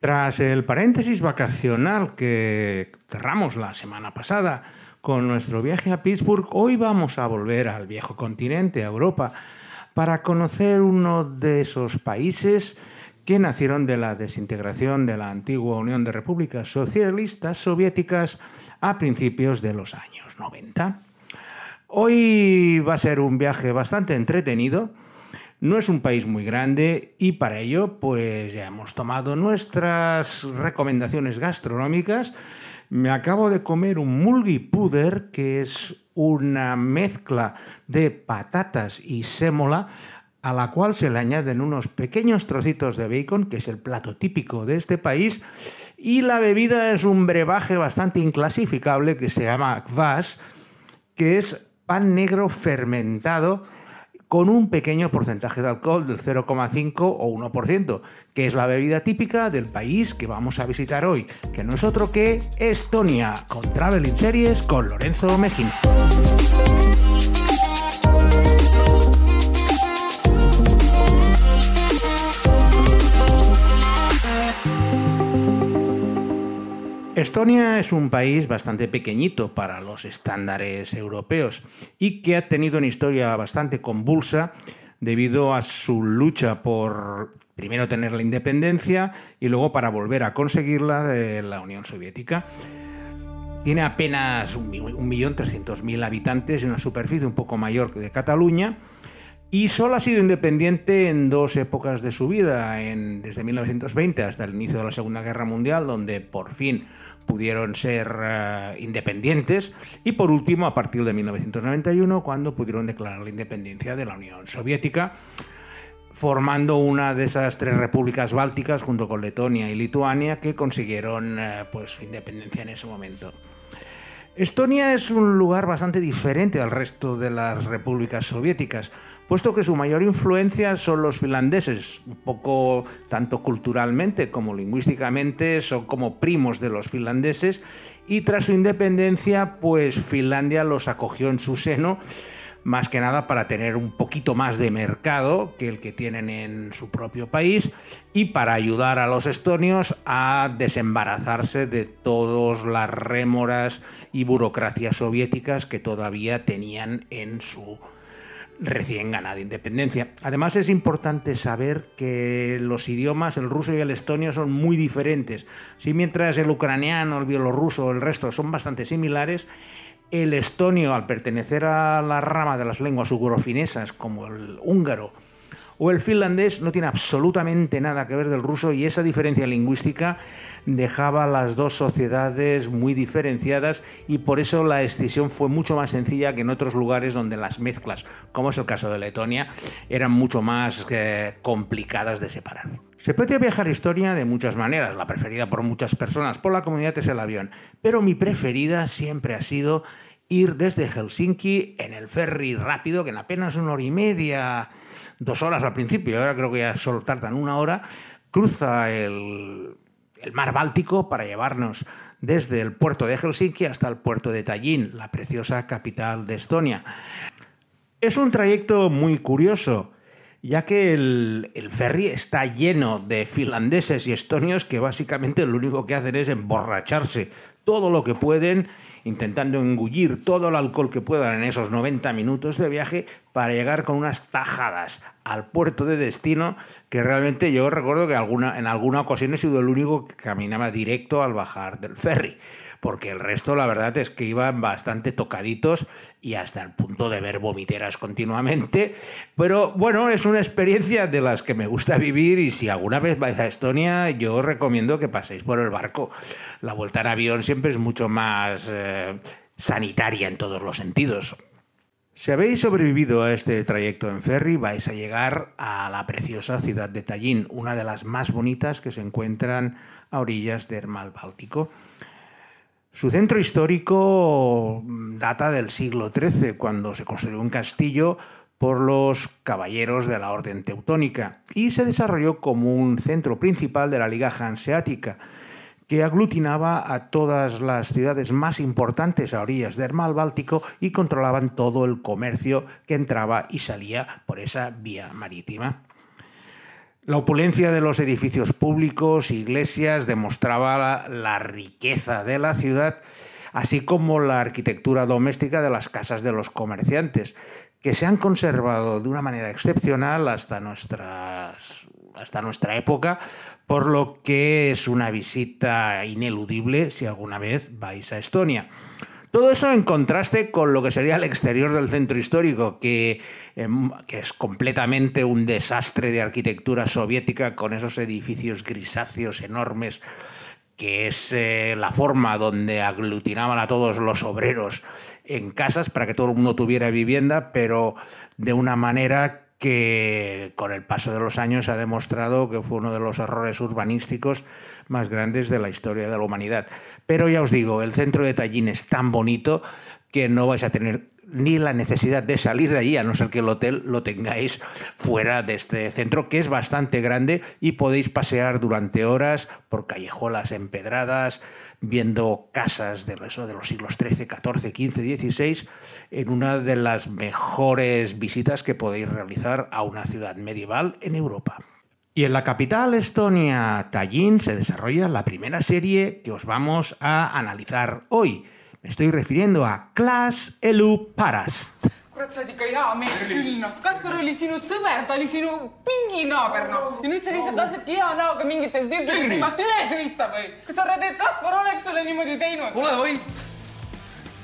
Tras el paréntesis vacacional que cerramos la semana pasada con nuestro viaje a Pittsburgh, hoy vamos a volver al viejo continente, a Europa, para conocer uno de esos países que nacieron de la desintegración de la antigua Unión de Repúblicas Socialistas Soviéticas a principios de los años 90. Hoy va a ser un viaje bastante entretenido no es un país muy grande y para ello pues ya hemos tomado nuestras recomendaciones gastronómicas. Me acabo de comer un mulgi puder, que es una mezcla de patatas y sémola a la cual se le añaden unos pequeños trocitos de bacon, que es el plato típico de este país, y la bebida es un brebaje bastante inclasificable que se llama kvass, que es pan negro fermentado con un pequeño porcentaje de alcohol del 0,5 o 1%, que es la bebida típica del país que vamos a visitar hoy, que no es otro que Estonia, con Traveling Series con Lorenzo Mejino. Estonia es un país bastante pequeñito para los estándares europeos y que ha tenido una historia bastante convulsa debido a su lucha por primero tener la independencia y luego para volver a conseguirla de la Unión Soviética. Tiene apenas 1.300.000 habitantes y una superficie un poco mayor que de Cataluña y solo ha sido independiente en dos épocas de su vida, desde 1920 hasta el inicio de la Segunda Guerra Mundial, donde por fin pudieron ser eh, independientes, y por último a partir de 1991, cuando pudieron declarar la independencia de la Unión Soviética, formando una de esas tres repúblicas bálticas junto con Letonia y Lituania que consiguieron eh, pues, su independencia en ese momento. Estonia es un lugar bastante diferente al resto de las repúblicas soviéticas, puesto que su mayor influencia son los finlandeses, un poco tanto culturalmente como lingüísticamente, son como primos de los finlandeses, y tras su independencia, pues Finlandia los acogió en su seno, más que nada para tener un poquito más de mercado que el que tienen en su propio país y para ayudar a los estonios a desembarazarse de todas las rémoras y burocracias soviéticas que todavía tenían en su recién ganada independencia. Además es importante saber que los idiomas, el ruso y el estonio, son muy diferentes. Si mientras el ucraniano, el bielorruso, el resto son bastante similares, el estonio, al pertenecer a la rama de las lenguas ugrofinesas, como el húngaro, o el finlandés no tiene absolutamente nada que ver del ruso y esa diferencia lingüística dejaba las dos sociedades muy diferenciadas y por eso la escisión fue mucho más sencilla que en otros lugares donde las mezclas, como es el caso de Letonia, eran mucho más eh, complicadas de separar. Se puede viajar historia de muchas maneras, la preferida por muchas personas, por la comunidad es el avión, pero mi preferida siempre ha sido ir desde Helsinki en el ferry rápido, que en apenas una hora y media dos horas al principio, ahora creo que ya solo tardan una hora, cruza el, mar Báltico para llevarnos desde el puerto de Helsinki hasta el puerto de Tallinn, la preciosa capital de Estonia. Es un trayecto muy curioso, ya que el, el, ferry está lleno de finlandeses y estonios que básicamente lo único que hacen es emborracharse todo lo que pueden intentando engullir todo el alcohol que puedan en esos 90 minutos de viaje para llegar con unas tajadas al puerto de destino que realmente yo recuerdo que alguna, en alguna ocasión he sido el único que caminaba directo al bajar del ferry porque el resto la verdad es que iban bastante tocaditos y hasta el punto de ver vomiteras continuamente. Pero bueno, es una experiencia de las que me gusta vivir y si alguna vez vais a Estonia, yo os recomiendo que paséis por el barco. La vuelta en avión siempre es mucho más eh, sanitaria en todos los sentidos. Si habéis sobrevivido a este trayecto en ferry, vais a llegar a la preciosa ciudad de Tallinn, una de las más bonitas que se encuentran a orillas del mar Báltico. Su centro histórico mm, data del siglo XIII, cuando se construyó un castillo por los caballeros de la Orden Teutónica y se desarrolló como un centro principal de la Liga Hanseática, que aglutinaba a todas las ciudades más importantes a orillas del mar Báltico y controlaban todo el comercio que entraba y salía por esa vía marítima. La opulencia de los edificios públicos, iglesias, demostraba la, riqueza de la ciudad, así como la arquitectura doméstica de las casas de los comerciantes, que se han conservado de una manera excepcional hasta, hasta nuestra época, por lo que es una visita ineludible si alguna vez vais a Estonia. Todo eso en contraste con lo que sería el exterior del centro histórico, que, em, es completamente un desastre de arquitectura soviética con esos edificios grisáceos enormes, que es eh, la forma donde aglutinaban a todos los obreros en casas para que todo el mundo tuviera vivienda, pero de una manera que con el paso de los años ha demostrado que fue uno de los errores urbanísticos más grandes de la historia de la humanidad. Pero ya os digo, el centro de Tallinn es tan bonito que no vais a tener ni la necesidad de salir de allí, a no ser que el hotel lo tengáis fuera de este centro, que es bastante grande y podéis pasear durante horas por callejuelas empedradas, viendo casas de, eso, de los siglos XIII, XIV, XV, XVI, en una de las mejores visitas que podéis realizar a una ciudad medieval en Europa. Y en la capital Estonia, Tallinn, se desarrolla la primera serie que os vamos a analizar hoy. Me estoy refiriendo a Klas Elu Parast. Kurat, sa oled ikka hea mees küll, noh. Kaspar oli sinu sõber, ta oli sinu pinginaaber, noh. ja nüüd sa lihtsalt lasedki hea näoga mingitel tüüpidel temast üle sõita või? kas sa arvad, et Kaspar oleks sulle niimoodi teinud? ole vait.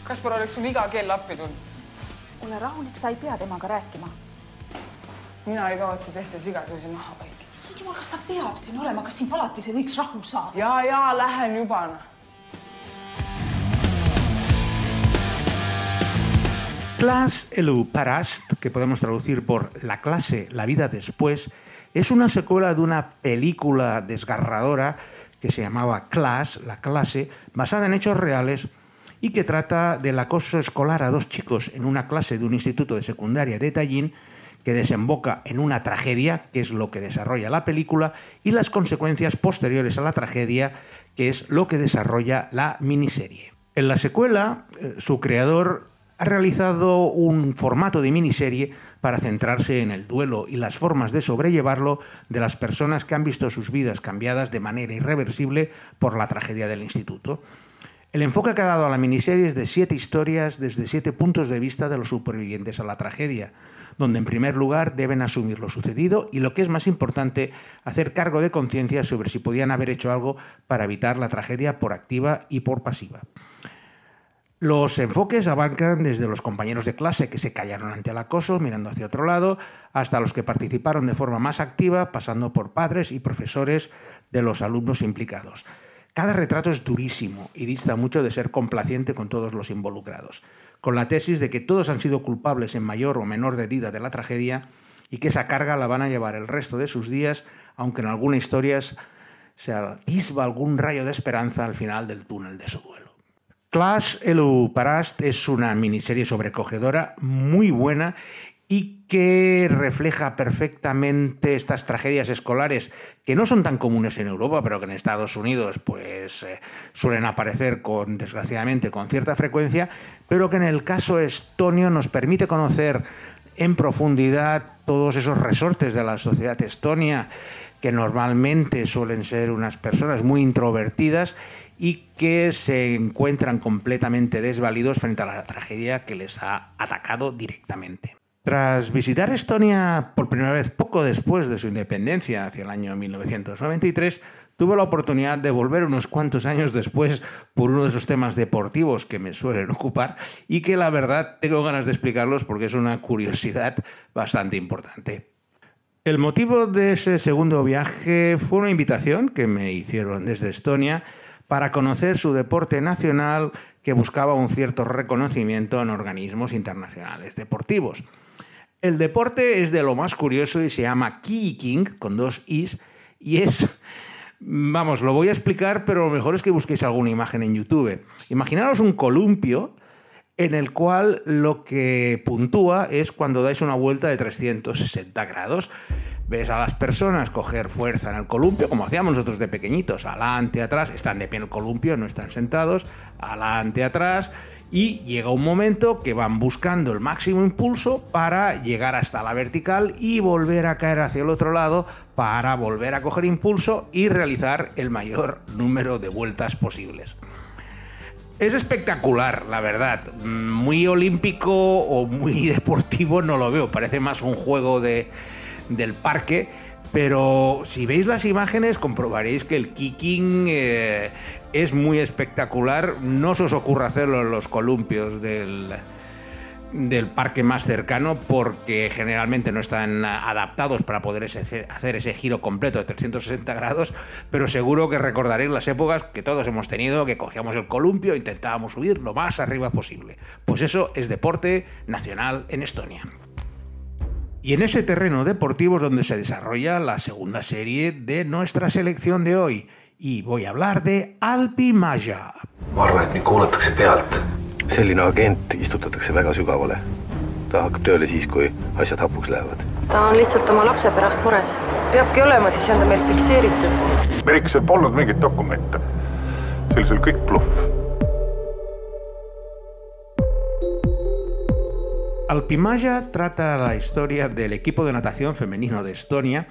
Kaspar oleks sul iga kell appi tulnud. ole rahulik, sa ei pea temaga rääkima. mina ei kavatse teiste sigadusi maha vaikida issand jumal, kas ta peab siin olema, kas siin palatis ei võiks rahu saada? ja, ja lähen juba noh. Class Elu Parast, que podemos traducir por La clase, la vida después, es una secuela de una película desgarradora que se llamaba Class, la clase, basada en hechos reales y que trata del acoso escolar a dos chicos en una clase de un instituto de secundaria de Tallinn que desemboca en una tragedia, que es lo que desarrolla la película, y las consecuencias posteriores a la tragedia, que es lo que desarrolla la miniserie. En la secuela, eh, su creador ha realizado un formato de miniserie para centrarse en el duelo y las formas de sobrellevarlo de las personas que han visto sus vidas cambiadas de manera irreversible por la tragedia del instituto. El enfoque que ha dado a la miniserie es de siete historias desde siete puntos de vista de los supervivientes a la tragedia, donde en primer lugar deben asumir lo sucedido y lo que es más importante, hacer cargo de conciencia sobre si podían haber hecho algo para evitar la tragedia por activa y por pasiva. Los enfoques abarcan desde los compañeros de clase que se callaron ante el acoso mirando hacia otro lado, hasta los que participaron de forma más activa, pasando por padres y profesores de los alumnos implicados. Cada retrato es durísimo y dista mucho de ser complaciente con todos los involucrados con la tesis de que todos han sido culpables en mayor o menor medida de la tragedia y que esa carga la van a llevar el resto de sus días, aunque en algunas historias se atisba algún rayo de esperanza al final del túnel de su duelo. Clash Elu Parast es una miniserie sobrecogedora, muy buena y que refleja perfectamente estas tragedias escolares que no son tan comunes en Europa, pero que en Estados Unidos pues eh, suelen aparecer con desgraciadamente con cierta frecuencia, pero que en el caso estonio nos permite conocer en profundidad todos esos resortes de la sociedad estonia que normalmente suelen ser unas personas muy introvertidas y que se encuentran completamente desvalidos frente a la tragedia que les ha atacado directamente. Tras visitar Estonia por primera vez poco después de su independencia, hacia el año 1993, tuve la oportunidad de volver unos cuantos años después por uno de esos temas deportivos que me suelen ocupar y que la verdad tengo ganas de explicarlos porque es una curiosidad bastante importante. El motivo de ese segundo viaje fue una invitación que me hicieron desde Estonia para conocer su deporte nacional que buscaba un cierto reconocimiento en organismos internacionales deportivos. El deporte es de lo más curioso y se llama kicking, con dos is, y es... Vamos, lo voy a explicar, pero lo mejor es que busquéis alguna imagen en YouTube. Imaginaros un columpio en el cual lo que puntúa es cuando dais una vuelta de 360 grados. Ves a las personas coger fuerza en el columpio, como hacíamos nosotros de pequeñitos, adelante, atrás, están de pie en el columpio, no están sentados, adelante, atrás, y llega un momento que van buscando el máximo impulso para llegar hasta la vertical y volver a caer hacia el otro lado para volver a coger impulso y realizar el mayor número de vueltas posibles. Es espectacular, la verdad. Muy olímpico o muy deportivo no lo veo. Parece más un juego de, del parque. Pero si veis las imágenes comprobaréis que el kicking eh, es muy espectacular. No se os ocurra hacerlo en los columpios del, del parque más cercano porque generalmente no están adaptados para poder hacer ese giro completo de 360 grados, pero seguro que recordaréis las épocas que todos hemos tenido, que cogíamos el columpio e intentábamos subir lo más arriba posible. Pues eso es deporte nacional en Estonia. Y en ese terreno deportivo es donde se desarrolla la segunda serie de nuestra selección de hoy, y voy a hablar de Alpi Maja. ma arvan, et mind kuulatakse pealt. selline agent istutatakse väga sügavale. ta hakkab tööle siis, kui asjad hapuks lähevad. ta on lihtsalt oma lapse pärast mures. peabki olema, siis on ta meil fikseeritud. Merikesel polnud mingeid dokumente. see oli sul kõik bluff. Alpimaja trata la historia del equipo de natación femenino de Estonia,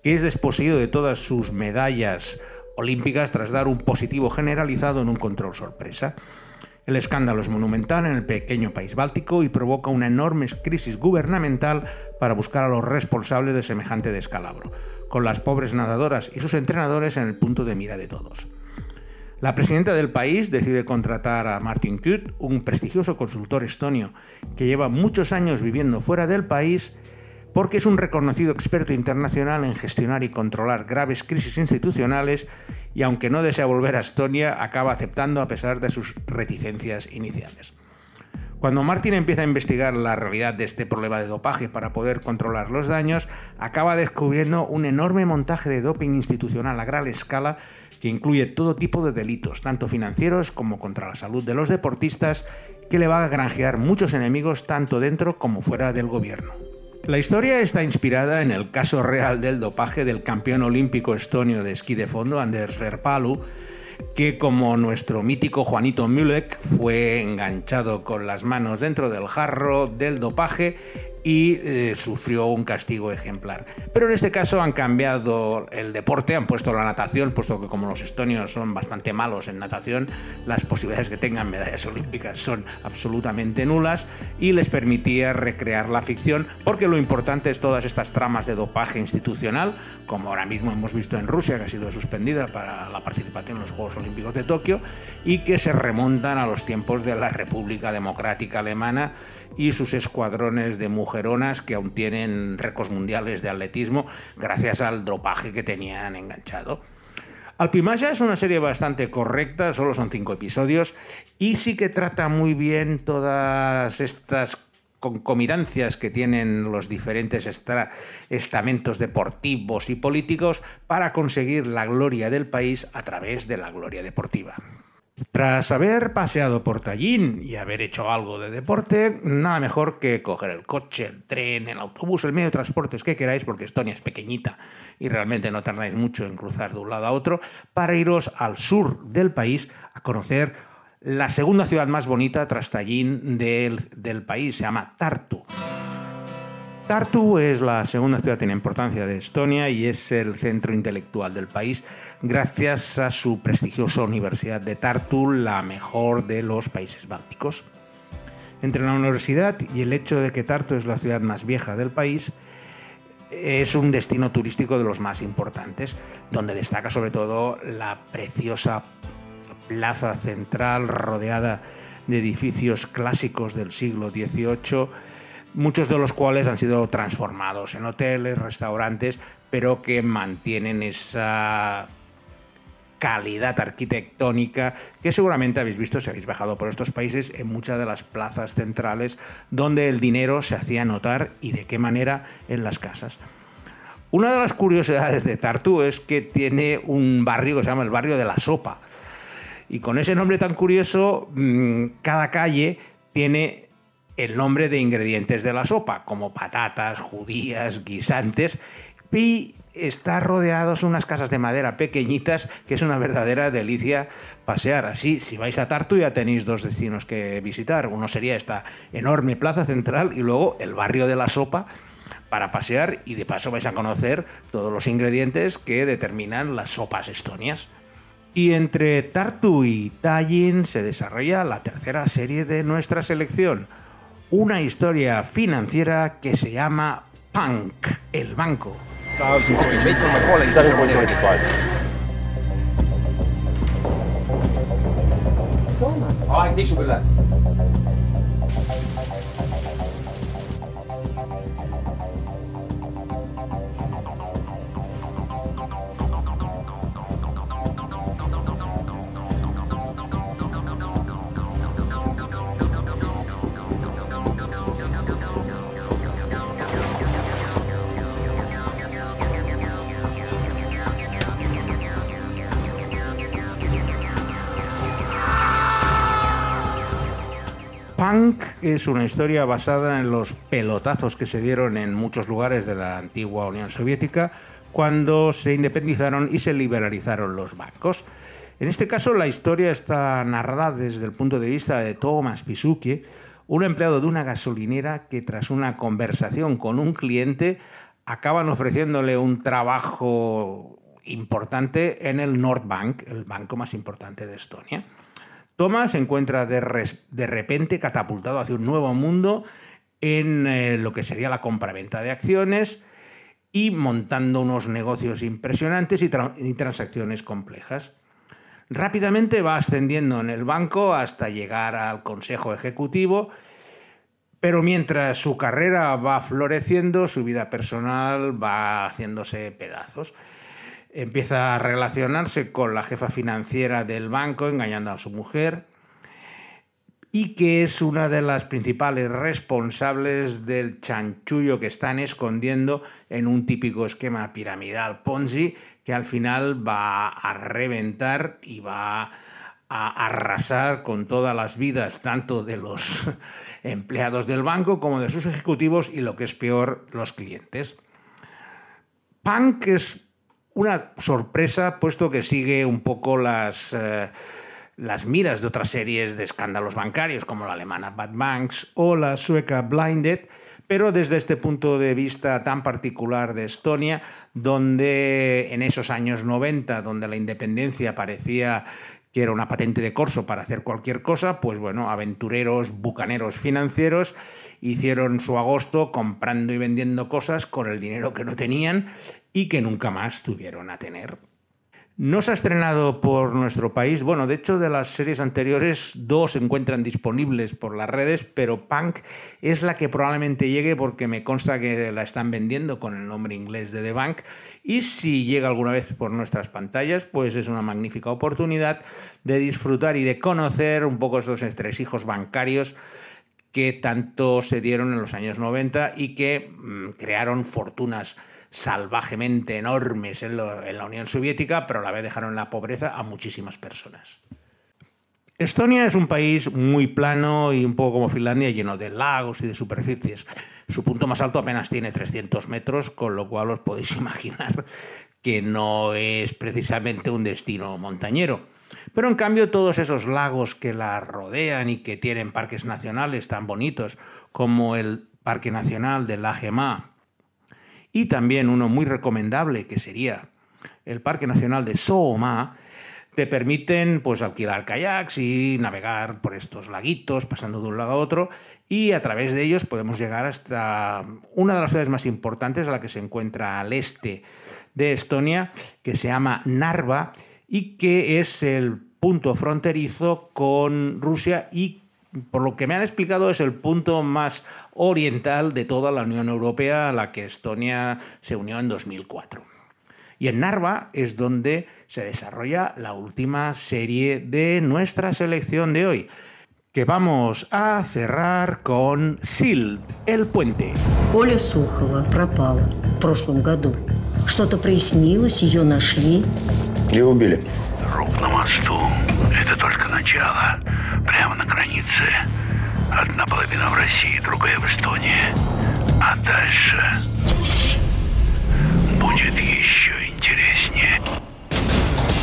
que es desposeído de todas sus medallas olímpicas tras dar un positivo generalizado en un control sorpresa. El escándalo es monumental en el pequeño país báltico y provoca una enorme crisis gubernamental para buscar a los responsables de semejante descalabro, con las pobres nadadoras y sus entrenadores en el punto de mira de todos. La presidenta del país decide contratar a Martin Kut, un prestigioso consultor estonio que lleva muchos años viviendo fuera del país porque es un reconocido experto internacional en gestionar y controlar graves crisis institucionales y aunque no desea volver a Estonia, acaba aceptando a pesar de sus reticencias iniciales. Cuando Martin empieza a investigar la realidad de este problema de dopaje para poder controlar los daños, acaba descubriendo un enorme montaje de doping institucional a gran escala que incluye todo tipo de delitos, tanto financieros como contra la salud de los deportistas, que le va a granjear muchos enemigos tanto dentro como fuera del gobierno. La historia está inspirada en el caso real del dopaje del campeón olímpico estonio de esquí de fondo, Anders Verpalu, que como nuestro mítico Juanito Mulek fue enganchado con las manos dentro del jarro del dopaje y eh, sufrió un castigo ejemplar. Pero en este caso han cambiado el deporte, han puesto la natación, puesto que como los estonios son bastante malos en natación, las posibilidades que tengan medallas olímpicas son absolutamente nulas y les permitía recrear la ficción, porque lo importante es todas estas tramas de dopaje institucional, como ahora mismo hemos visto en Rusia, que ha sido suspendida para la participación en los Juegos Olímpicos de Tokio, y que se remontan a los tiempos de la República Democrática Alemana y sus escuadrones de mujeronas que aún tienen récords mundiales de atletismo gracias al dropaje que tenían enganchado. Alpimaya es una serie bastante correcta, solo son cinco episodios y sí que trata muy bien todas estas concomitancias que tienen los diferentes estamentos deportivos y políticos para conseguir la gloria del país a través de la gloria deportiva. Tras haber paseado por Tallinn y haber hecho algo de deporte, nada mejor que coger el coche, el tren, el autobús, el medio de transportes que queráis, porque Estonia es pequeñita y realmente no tardáis mucho en cruzar de un lado a otro, para iros al sur del país a conocer la segunda ciudad más bonita tras Tallinn del, del país, se llama Tartu. Tartu es la segunda ciudad en importancia de Estonia y es el centro intelectual del país gracias a su prestigiosa Universidad de Tartu, la mejor de los países bálticos. Entre la universidad y el hecho de que Tartu es la ciudad más vieja del país, es un destino turístico de los más importantes, donde destaca sobre todo la preciosa plaza central rodeada de edificios clásicos del siglo XVIII muchos de los cuales han sido transformados en hoteles, restaurantes, pero que mantienen esa calidad arquitectónica que seguramente habéis visto si habéis bajado por estos países en muchas de las plazas centrales donde el dinero se hacía notar y de qué manera en las casas. Una de las curiosidades de Tartu es que tiene un barrio que se llama el barrio de la sopa. Y con ese nombre tan curioso, mm, cada calle tiene el nombre de ingredientes de la sopa, como patatas, judías, guisantes, y está rodeado de unas casas de madera pequeñitas que es una verdadera delicia pasear. Así, si vais a Tartu ya tenéis dos destinos que visitar. Uno sería esta enorme plaza central y luego el barrio de la Sopa para pasear y de paso vais a conocer todos los ingredientes que determinan las sopas estonias. Y entre Tartu y Tallinn se desarrolla la tercera serie de nuestra selección, una historia financiera que se llama Punk, el banco. 1,048 from my colleague. 7.25. Alright, niks op willen. Es una historia basada en los pelotazos que se dieron en muchos lugares de la antigua Unión Soviética cuando se independizaron y se liberalizaron los bancos. En este caso, la historia está narrada desde el punto de vista de Thomas Pisuki, un empleado de una gasolinera que tras una conversación con un cliente acaban ofreciéndole un trabajo importante en el Nordbank, el banco más importante de Estonia. Thomas se encuentra de, repente catapultado hacia un nuevo mundo en eh, lo que sería la compraventa de acciones y montando unos negocios impresionantes y, y transacciones complejas. Rápidamente va ascendiendo en el banco hasta llegar al consejo ejecutivo, pero mientras su carrera va floreciendo, su vida personal va haciéndose pedazos empieza a relacionarse con la jefa financiera del banco, engañando a su mujer, y que es una de las principales responsables del chanchullo que están escondiendo en un típico esquema piramidal Ponzi, que al final va a reventar y va a arrasar con todas las vidas, tanto de los empleados del banco como de sus ejecutivos y lo que es peor, los clientes. Punk es una sorpresa, puesto que sigue un poco las, eh, las miras de otras series de escándalos bancarios, como la alemana Bad Banks o la sueca Blinded, pero desde este punto de vista tan particular de Estonia, donde en esos años 90, donde la independencia parecía que era una patente de corso para hacer cualquier cosa, pues bueno, aventureros, bucaneros financieros hicieron su agosto comprando y vendiendo cosas con el dinero que no tenían y que nunca más tuvieron a tener. No se ha estrenado por nuestro país. Bueno, de hecho, de las series anteriores, dos se encuentran disponibles por las redes, pero Punk es la que probablemente llegue porque me consta que la están vendiendo con el nombre inglés de The Bank. Y si llega alguna vez por nuestras pantallas, pues es una magnífica oportunidad de disfrutar y de conocer un poco estos entresijos bancarios que tanto se dieron en los años 90 y que mm, crearon fortunas salvajemente enormes en, la Unión Soviética, pero a la vez dejaron en la pobreza a muchísimas personas. Estonia es un país muy plano y un poco como Finlandia, lleno de lagos y de superficies. Su punto más alto apenas tiene 300 metros, con lo cual os podéis imaginar que no es precisamente un destino montañero. Pero en cambio todos esos lagos que la rodean y que tienen parques nacionales tan bonitos como el Parque Nacional de la Gemá y también uno muy recomendable que sería el Parque Nacional de Sooma, te permiten pues alquilar kayaks y navegar por estos laguitos, pasando de un lado a otro, y a través de ellos podemos llegar hasta una de las ciudades más importantes, la que se encuentra al este de Estonia, que se llama Narva, y que es el punto fronterizo con Rusia y por lo que me han explicado, es el punto más oriental de toda la Unión Europea a la que Estonia se unió en 2004. Y en Narva es donde se desarrolla la última serie de nuestra selección de hoy, que vamos a cerrar con Silt, el puente. Оля Сухова пропала в прошлом году. Что-то прояснилось, ее нашли. Ее убили. Ровно мосту. Это только начало. Прямо на границе. Одна половина в России, другая в Эстонии. А дальше... Будет еще интереснее.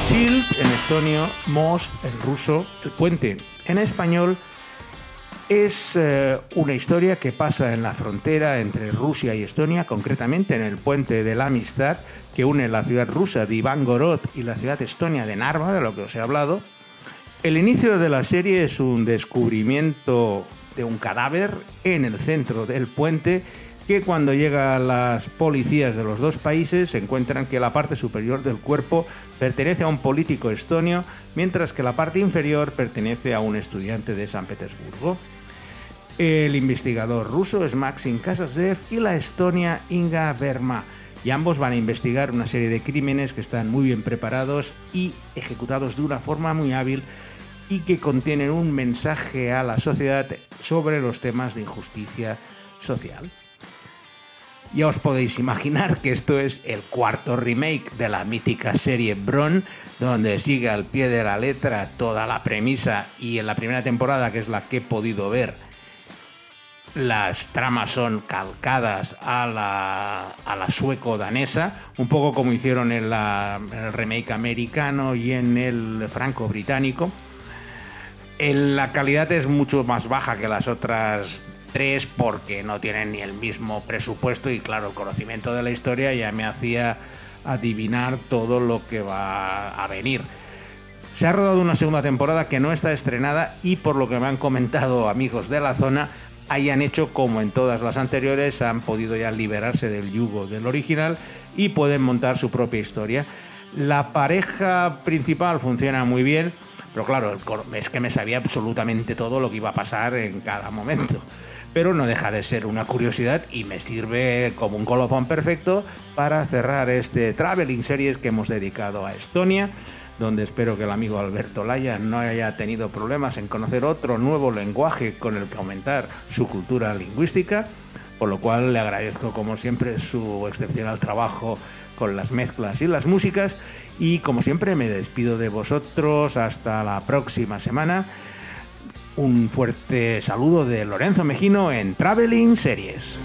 Silt en estonio, Most en ruso, el puente en español es eh, una historia que pasa en la frontera entre Rusia y Estonia, concretamente en el puente de la amistad que une la ciudad rusa de Ivangorod y la ciudad estonia de Narva, de lo que os he hablado. El inicio de la serie es un descubrimiento de un cadáver en el centro del puente que cuando llegan las policías de los dos países se encuentran que la parte superior del cuerpo pertenece a un político estonio, mientras que la parte inferior pertenece a un estudiante de San Petersburgo. El investigador ruso es Maxim Kasasev y la estonia Inga Verma, y ambos van a investigar una serie de crímenes que están muy bien preparados y ejecutados de una forma muy hábil y que contienen un mensaje a la sociedad sobre los temas de injusticia social. Ya os podéis imaginar que esto es el cuarto remake de la mítica serie Bron, donde sigue al pie de la letra toda la premisa y en la primera temporada, que es la que he podido ver, las tramas son calcadas a la, sueco-danesa, un poco como hicieron en, el remake americano y en el franco-británico. La calidad es mucho más baja que las otras porque no tienen ni el mismo presupuesto y claro, el conocimiento de la historia ya me hacía adivinar todo lo que va a venir. Se ha rodado una segunda temporada que no está estrenada y por lo que me han comentado amigos de la zona, hayan hecho como en todas las anteriores, han podido ya liberarse del yugo del original y pueden montar su propia historia. La pareja principal funciona muy bien, pero claro, es que me sabía absolutamente todo lo que iba a pasar en cada momento. Pero no deja de ser una curiosidad y me sirve como un colofón perfecto para cerrar este Traveling Series que hemos dedicado a Estonia donde espero que el amigo Alberto Laya no haya tenido problemas en conocer otro nuevo lenguaje con el que aumentar su cultura lingüística, por lo cual le agradezco como siempre su excepcional trabajo con las mezclas y las músicas y como siempre me despido de vosotros hasta la próxima semana. Un fuerte saludo de Lorenzo Mejino en Traveling Series.